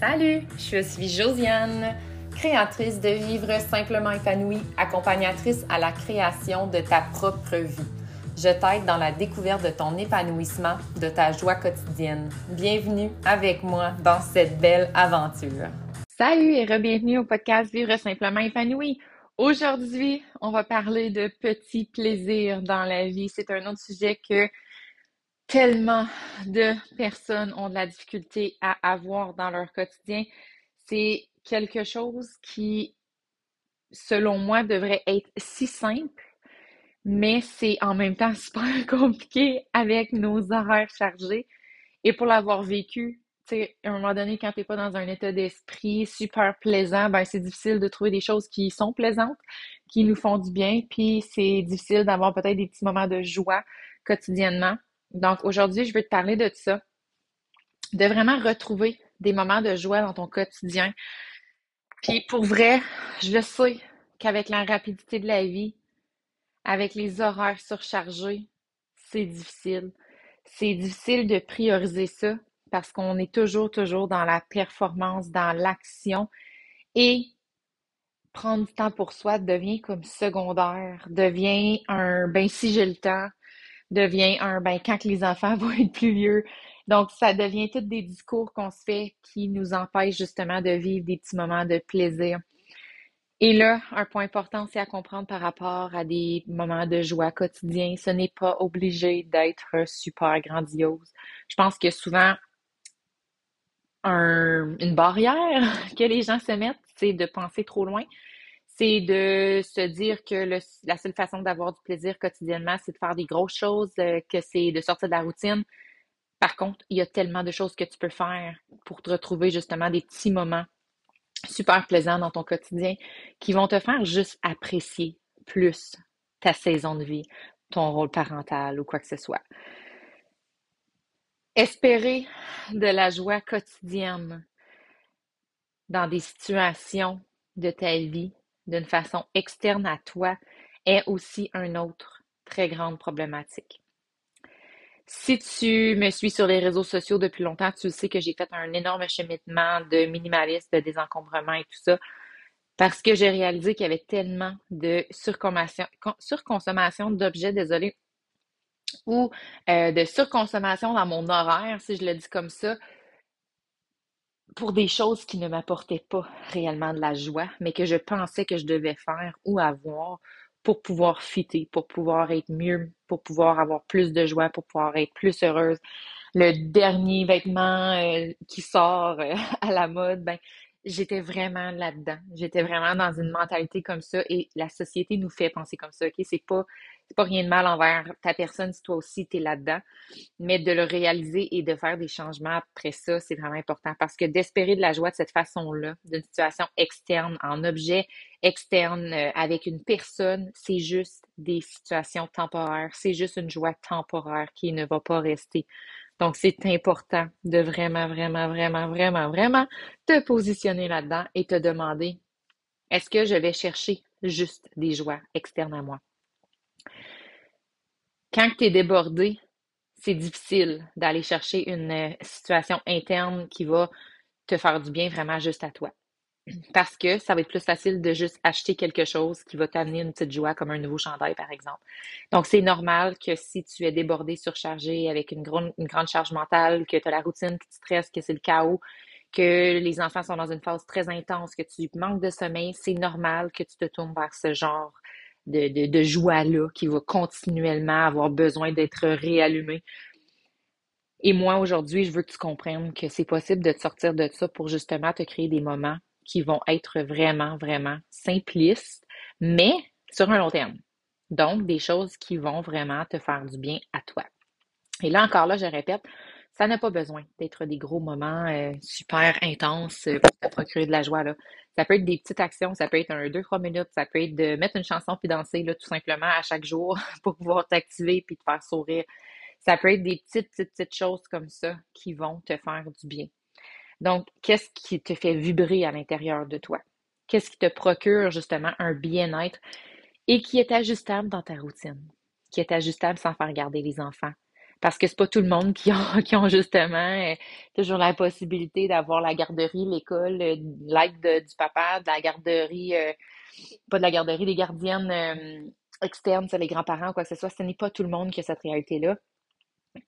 Salut, je suis Josiane, créatrice de Vivre simplement épanouie, accompagnatrice à la création de ta propre vie. Je t'aide dans la découverte de ton épanouissement, de ta joie quotidienne. Bienvenue avec moi dans cette belle aventure. Salut et re-bienvenue au podcast Vivre simplement épanoui. Aujourd'hui, on va parler de petits plaisirs dans la vie. C'est un autre sujet que tellement de personnes ont de la difficulté à avoir dans leur quotidien. C'est quelque chose qui, selon moi, devrait être si simple, mais c'est en même temps super compliqué avec nos horaires chargés. Et pour l'avoir vécu, tu à un moment donné, quand tu n'es pas dans un état d'esprit super plaisant, ben c'est difficile de trouver des choses qui sont plaisantes, qui nous font du bien, puis c'est difficile d'avoir peut-être des petits moments de joie quotidiennement. Donc aujourd'hui, je veux te parler de ça, de vraiment retrouver des moments de joie dans ton quotidien. Puis pour vrai, je sais qu'avec la rapidité de la vie, avec les horaires surchargés, c'est difficile. C'est difficile de prioriser ça parce qu'on est toujours, toujours dans la performance, dans l'action. Et prendre du temps pour soi devient comme secondaire, devient un ben si j'ai le temps, devient un ben quand les enfants vont être plus vieux. Donc, ça devient tous des discours qu'on se fait qui nous empêchent justement de vivre des petits moments de plaisir. Et là, un point important aussi à comprendre par rapport à des moments de joie quotidien, ce n'est pas obligé d'être super grandiose. Je pense que souvent, une barrière que les gens se mettent, c'est de penser trop loin. C'est de se dire que la seule façon d'avoir du plaisir quotidiennement, c'est de faire des grosses choses, euh, que c'est de sortir de la routine. Par contre, il y a tellement de choses que tu peux faire pour te retrouver justement des petits moments super plaisants dans ton quotidien qui vont te faire juste apprécier plus ta saison de vie, ton rôle parental ou quoi que ce soit. Espérer de la joie quotidienne dans des situations de ta vie d'une façon externe à toi est aussi une autre très grande problématique. Si tu me suis sur les réseaux sociaux depuis longtemps, tu sais que j'ai fait un énorme cheminement de minimalisme, de désencombrement et tout ça, parce que j'ai réalisé qu'il y avait tellement de surconsommation, d'objets, désolé, ou euh, de surconsommation dans mon horaire, si je le dis comme ça, pour des choses qui ne m'apportaient pas réellement de la joie, mais que je pensais que je devais faire ou avoir pour pouvoir fitter, pour pouvoir être mieux, pour pouvoir avoir plus de joie, pour pouvoir être plus heureuse. Le dernier vêtement euh, qui sort euh, à la mode, ben j'étais vraiment là-dedans. J'étais vraiment dans une mentalité comme ça et la société nous fait penser comme ça. C'est pas c'est pas rien de mal envers ta personne si toi aussi tu es là-dedans, mais de le réaliser et de faire des changements après ça, c'est vraiment important parce que d'espérer de la joie de cette façon-là, d'une situation externe, en objet externe, euh, avec une personne, c'est juste des situations temporaires, c'est juste une joie temporaire qui ne va pas rester. Donc, c'est important de vraiment, vraiment, vraiment, vraiment, vraiment te positionner là-dedans et te demander, est-ce que je vais chercher juste des joies externes à moi? Quand tu es débordé, c'est difficile d'aller chercher une euh, situation interne qui va te faire du bien vraiment juste à toi. Parce que ça va être plus facile de juste acheter quelque chose qui va t'amener une petite joie, comme un nouveau chandail, par exemple. Donc, c'est normal que si tu es débordé, surchargé, avec une grande, charge mentale, que tu as la routine qui te stresse, que c'est le chaos, que les enfants sont dans une phase très intense, que tu manques de sommeil, c'est normal que tu te tournes vers ce genre de, de, joie-là qui va continuellement avoir besoin d'être réallumé. Et moi, aujourd'hui, je veux que tu comprennes que c'est possible de te sortir de ça pour justement te créer des moments qui vont être vraiment, vraiment simplistes, mais sur un long terme. Donc, des choses qui vont vraiment te faire du bien à toi. Et là encore, là, je répète, ça n'a pas besoin d'être des gros moments euh, super intenses pour te procurer de la joie. Là. Ça peut être des petites actions, ça peut être un 2-3 minutes, ça peut être de mettre une chanson puis danser là, tout simplement à chaque jour pour pouvoir t'activer puis te faire sourire. Ça peut être des petites, petites, petites choses comme ça qui vont te faire du bien. Donc, qu'est-ce qui te fait vibrer à l'intérieur de toi? Qu'est-ce qui te procure justement un bien-être et qui est ajustable dans ta routine, qui est ajustable sans faire garder les enfants, Parce que c'est pas tout le monde qui ont, qui ont justement euh, toujours la possibilité d'avoir la garderie, l'école, euh, l'aide du papa, de la garderie, euh, pas de la garderie, des gardiennes externes, c'est les grands-parents ou quoi que ce soit. Ce n'est pas tout le monde qui a cette réalité-là.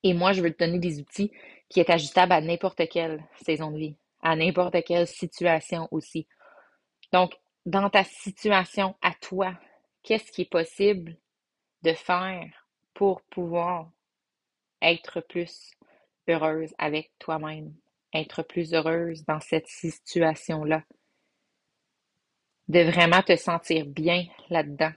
Et moi, je veux te donner des outils qui est ajustable à n'importe quelle saison de vie, à n'importe quelle situation aussi. Donc, dans ta situation à toi, qu'est-ce qui est possible de faire pour pouvoir être plus heureuse avec toi-même, être plus heureuse dans cette situation-là, de vraiment te sentir bien là-dedans,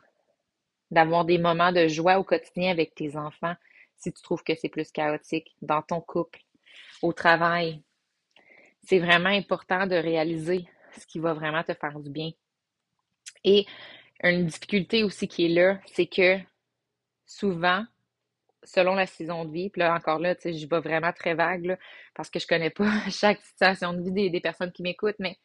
d'avoir des moments de joie au quotidien avec tes enfants si tu trouves que c'est plus chaotique, dans ton couple, au travail. C'est vraiment important de réaliser ce qui va vraiment te faire du bien. Et une difficulté aussi qui est là, c'est que souvent, selon la saison de vie, puis là encore là, tu sais, je vais vraiment très vague parce que je connais pas chaque situation de vie des, personnes qui m'écoutent, mais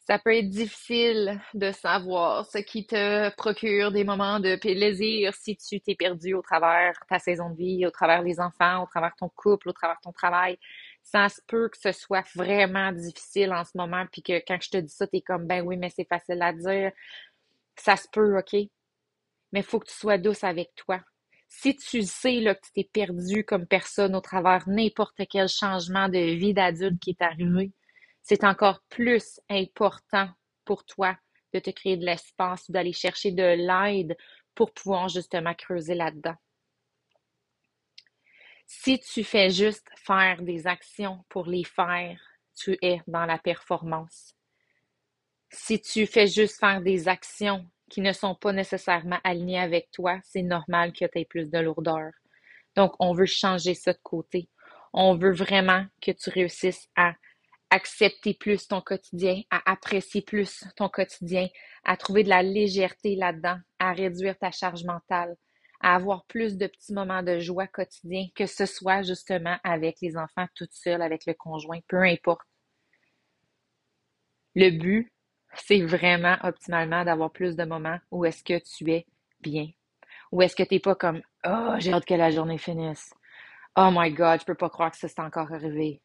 ça peut être difficile de savoir ce qui te procure des moments de plaisir si tu t'es perdu au travers ta saison de vie, au travers des enfants, au travers ton couple, au travers ton travail. Ça se peut que ce soit vraiment difficile en ce moment, puis que quand je te dis ça, tu es comme, ben oui, mais c'est facile à dire. Ça se peut, OK? Mais il faut que tu sois douce avec toi. Si tu sais là, que tu t'es perdu comme personne au travers n'importe quel changement de vie d'adulte qui est arrivé, c'est encore plus important pour toi de te créer de l'espace d'aller chercher de l'aide pour pouvoir justement creuser là-dedans. Si tu fais juste faire des actions pour les faire, tu es dans la performance. Si tu fais juste faire des actions qui ne sont pas nécessairement alignées avec toi, c'est normal que tu aies plus de lourdeur. Donc, on veut changer ça de côté. On veut vraiment que tu réussisses à accepter plus ton quotidien, à apprécier plus ton quotidien, à trouver de la légèreté là-dedans, à réduire ta charge mentale, à avoir plus de petits moments de joie quotidien, que ce soit justement avec les enfants toute seule, avec le conjoint, peu importe. Le but, c'est vraiment optimalement d'avoir plus de moments où est-ce que tu es bien. Où est-ce que tu n'es pas comme Oh, j'ai hâte que la journée finisse. Oh my God, je peux pas croire que ça s'est encore arrivé.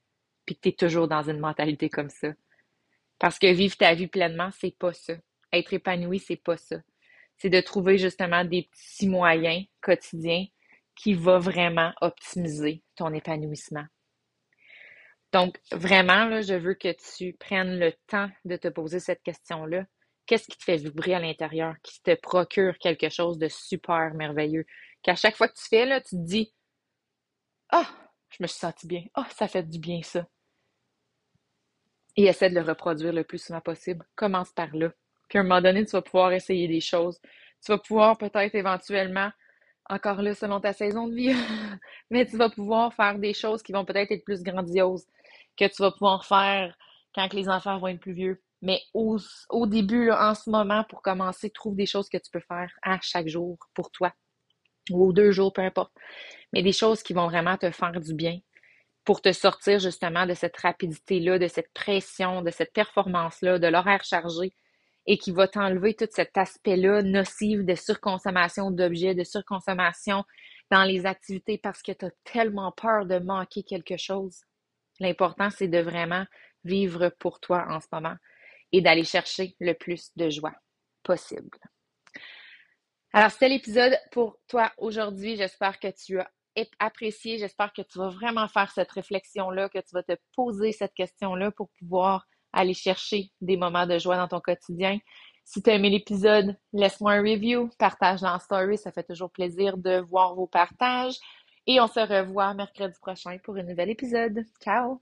Puis que tu es toujours dans une mentalité comme ça. Parce que vivre ta vie pleinement, c'est pas ça. Être épanoui, c'est pas ça. C'est de trouver justement des petits moyens quotidiens qui vont vraiment optimiser ton épanouissement. Donc, vraiment, là, je veux que tu prennes le temps de te poser cette question-là. Qu'est-ce qui te fait vibrer à l'intérieur, qui te procure quelque chose de super merveilleux? Qu'à chaque fois que tu fais, là, tu te dis Ah, je me suis senti bien. Ah, ça fait du bien, ça. Et essaie de le reproduire le plus souvent possible. Commence par là. Puis à un moment donné, tu vas pouvoir essayer des choses. Tu vas pouvoir peut-être éventuellement encore là, selon ta saison de vie, mais tu vas pouvoir faire des choses qui vont peut-être être plus grandioses que tu vas pouvoir faire quand les enfants vont être plus vieux. Mais au, début, en ce moment, pour commencer, trouve des choses que tu peux faire à chaque jour pour toi, ou deux jours, peu importe. Mais des choses qui vont vraiment te faire du bien pour te sortir justement de cette rapidité-là, de cette pression, de cette performance-là, de l'horaire chargé et qui va t'enlever tout cet aspect-là nocif de surconsommation d'objets, de surconsommation dans les activités parce que tu as tellement peur de manquer quelque chose. L'important, c'est de vraiment vivre pour toi en ce moment et d'aller chercher le plus de joie possible. Alors, c'était l'épisode pour toi aujourd'hui. J'espère que tu as apprécié. J'espère que tu vas vraiment faire cette réflexion-là, que tu vas te poser cette question-là pour pouvoir aller chercher des moments de joie dans ton quotidien. Si tu as aimé l'épisode, laisse-moi un review, partage dans story, ça fait toujours plaisir de voir vos partages. Et on se revoit mercredi prochain pour un nouvel épisode. Ciao!